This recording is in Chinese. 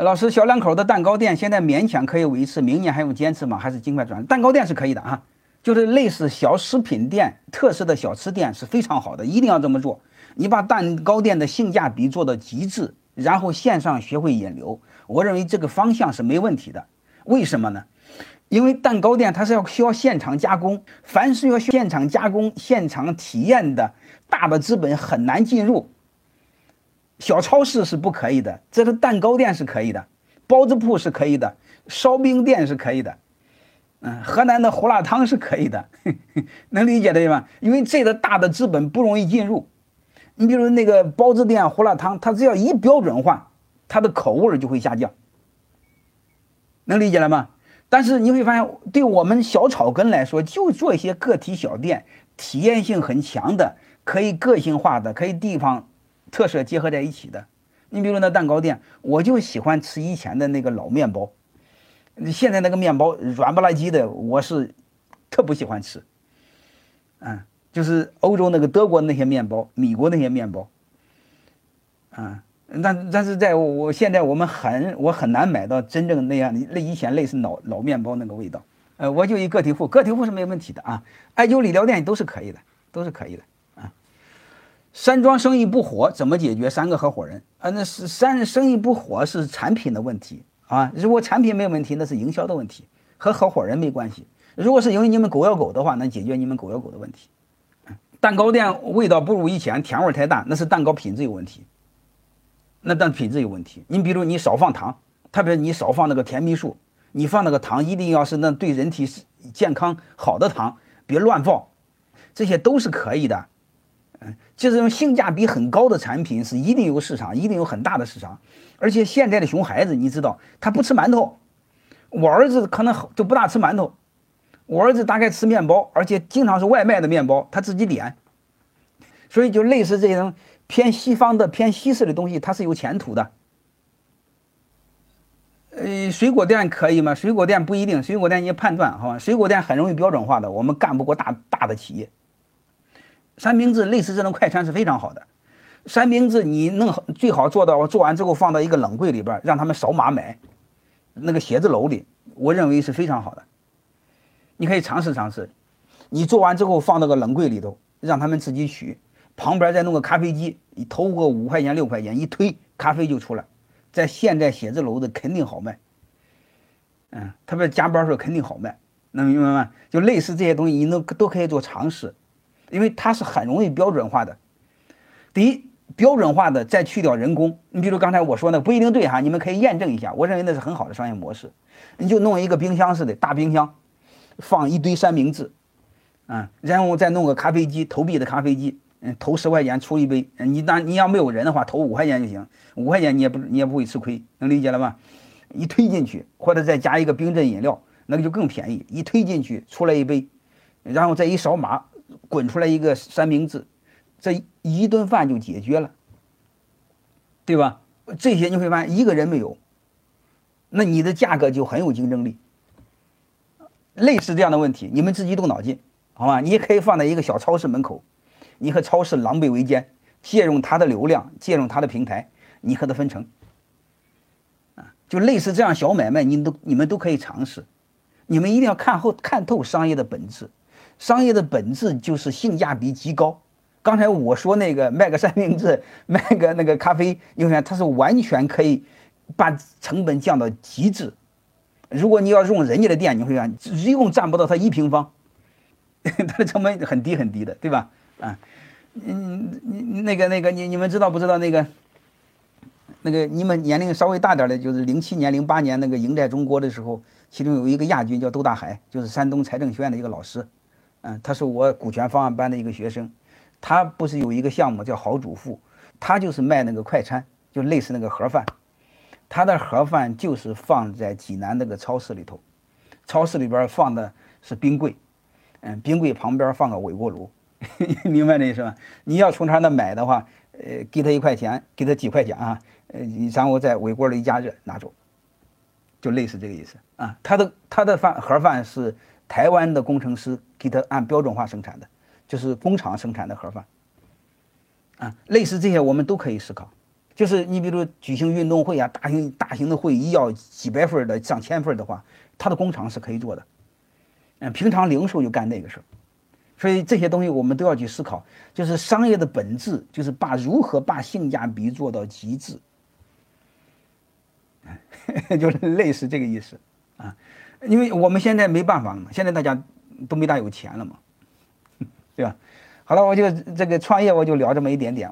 老师，小两口的蛋糕店现在勉强可以维持，明年还用坚持吗？还是尽快转？蛋糕店是可以的啊，就是类似小食品店、特色的小吃店是非常好的，一定要这么做。你把蛋糕店的性价比做到极致，然后线上学会引流，我认为这个方向是没问题的。为什么呢？因为蛋糕店它是要需要现场加工，凡是要现场加工、现场体验的，大的资本很难进入。小超市是不可以的，这个蛋糕店是可以的，包子铺是可以的，烧饼店是可以的，嗯，河南的胡辣汤是可以的，能理解对吧？因为这个大的资本不容易进入。你比如那个包子店、胡辣汤，它只要一标准化，它的口味就会下降。能理解了吗？但是你会发现，对我们小草根来说，就做一些个体小店，体验性很强的，可以个性化的，可以地方特色结合在一起的。你比如那蛋糕店，我就喜欢吃以前的那个老面包，现在那个面包软不拉几的，我是特不喜欢吃。嗯，就是欧洲那个德国那些面包，米国那些面包，啊。但但是在我现在我们很我很难买到真正那样的那以前类似老老面包那个味道，呃，我就一个体户，个体户是没问题的啊，艾灸理疗店都是可以的，都是可以的。山庄生意不火怎么解决？三个合伙人啊，那是山生意不火是产品的问题啊，如果产品没有问题，那是营销的问题，和合伙人没关系。如果是因为你们狗咬狗的话，那解决你们狗咬狗的问题。蛋糕店味道不如以前，甜味太大，那是蛋糕品质有问题。那但品质有问题。你比如你少放糖，特别你少放那个甜蜜素，你放那个糖一定要是那对人体健康好的糖，别乱放，这些都是可以的。就是用性价比很高的产品是一定有市场，一定有很大的市场。而且现在的熊孩子，你知道他不吃馒头，我儿子可能就不大吃馒头，我儿子大概吃面包，而且经常是外卖的面包，他自己点。所以就类似这种。偏西方的、偏西式的东西，它是有前途的。呃，水果店可以吗？水果店不一定，水果店你判断好吧？水果店很容易标准化的，我们干不过大大的企业。三明治类似这种快餐是非常好的。三明治你弄好最好做到，做完之后放到一个冷柜里边，让他们扫码买，那个写字楼里，我认为是非常好的。你可以尝试尝试，你做完之后放到个冷柜里头，让他们自己取。旁边再弄个咖啡机，你投个五块钱六块钱一推，咖啡就出来。在现在写字楼的肯定好卖，嗯，特别加班时候肯定好卖，能明白吗？就类似这些东西，你都都可以做尝试，因为它是很容易标准化的。第一，标准化的再去掉人工。你比如刚才我说的不一定对哈，你们可以验证一下。我认为那是很好的商业模式。你就弄一个冰箱似的大冰箱，放一堆三明治，嗯，然后再弄个咖啡机，投币的咖啡机。嗯，投十块钱出一杯，你当你要没有人的话，投五块钱就行，五块钱你也不你也不会吃亏，能理解了吧？一推进去，或者再加一个冰镇饮料，那个就更便宜。一推进去出来一杯，然后再一扫码，滚出来一个三明治，这一顿饭就解决了，对吧？这些你会发现一个人没有，那你的价格就很有竞争力。类似这样的问题，你们自己动脑筋，好吧？你也可以放在一个小超市门口。你和超市狼狈为奸，借用他的流量，借用他的平台，你和他分成，啊，就类似这样小买卖，你都你们都可以尝试，你们一定要看后看透商业的本质，商业的本质就是性价比极高。刚才我说那个卖个三明治，卖个那个咖啡，你看它是完全可以把成本降到极致。如果你要用人家的店，你会看一共占不到它一平方，它的成本很低很低的，对吧？啊，嗯，你那个那个，你你们知道不知道那个？那个你们年龄稍微大点的，就是零七年、零八年那个赢在中国的时候，其中有一个亚军叫窦大海，就是山东财政学院的一个老师，嗯，他是我股权方案班的一个学生，他不是有一个项目叫好主妇，他就是卖那个快餐，就类似那个盒饭，他的盒饭就是放在济南那个超市里头，超市里边放的是冰柜，嗯，冰柜旁边放个微波炉。明白这意思吧？你要从他那买的话，呃，给他一块钱，给他几块钱啊，呃，然后在微波炉一加热拿走，就类似这个意思啊。他的他的饭盒饭是台湾的工程师给他按标准化生产的，就是工厂生产的盒饭，啊，类似这些我们都可以思考。就是你比如举行运动会啊，大型大型的会议要几百份的、上千份的话，他的工厂是可以做的。嗯，平常零售就干那个事儿，所以这些东西我们都要去思考。就是商业的本质，就是把如何把性价比做到极致，就是类似这个意思啊。因为我们现在没办法了嘛，现在大家都没大有钱了嘛，对吧？好了，我就这个创业我就聊这么一点点。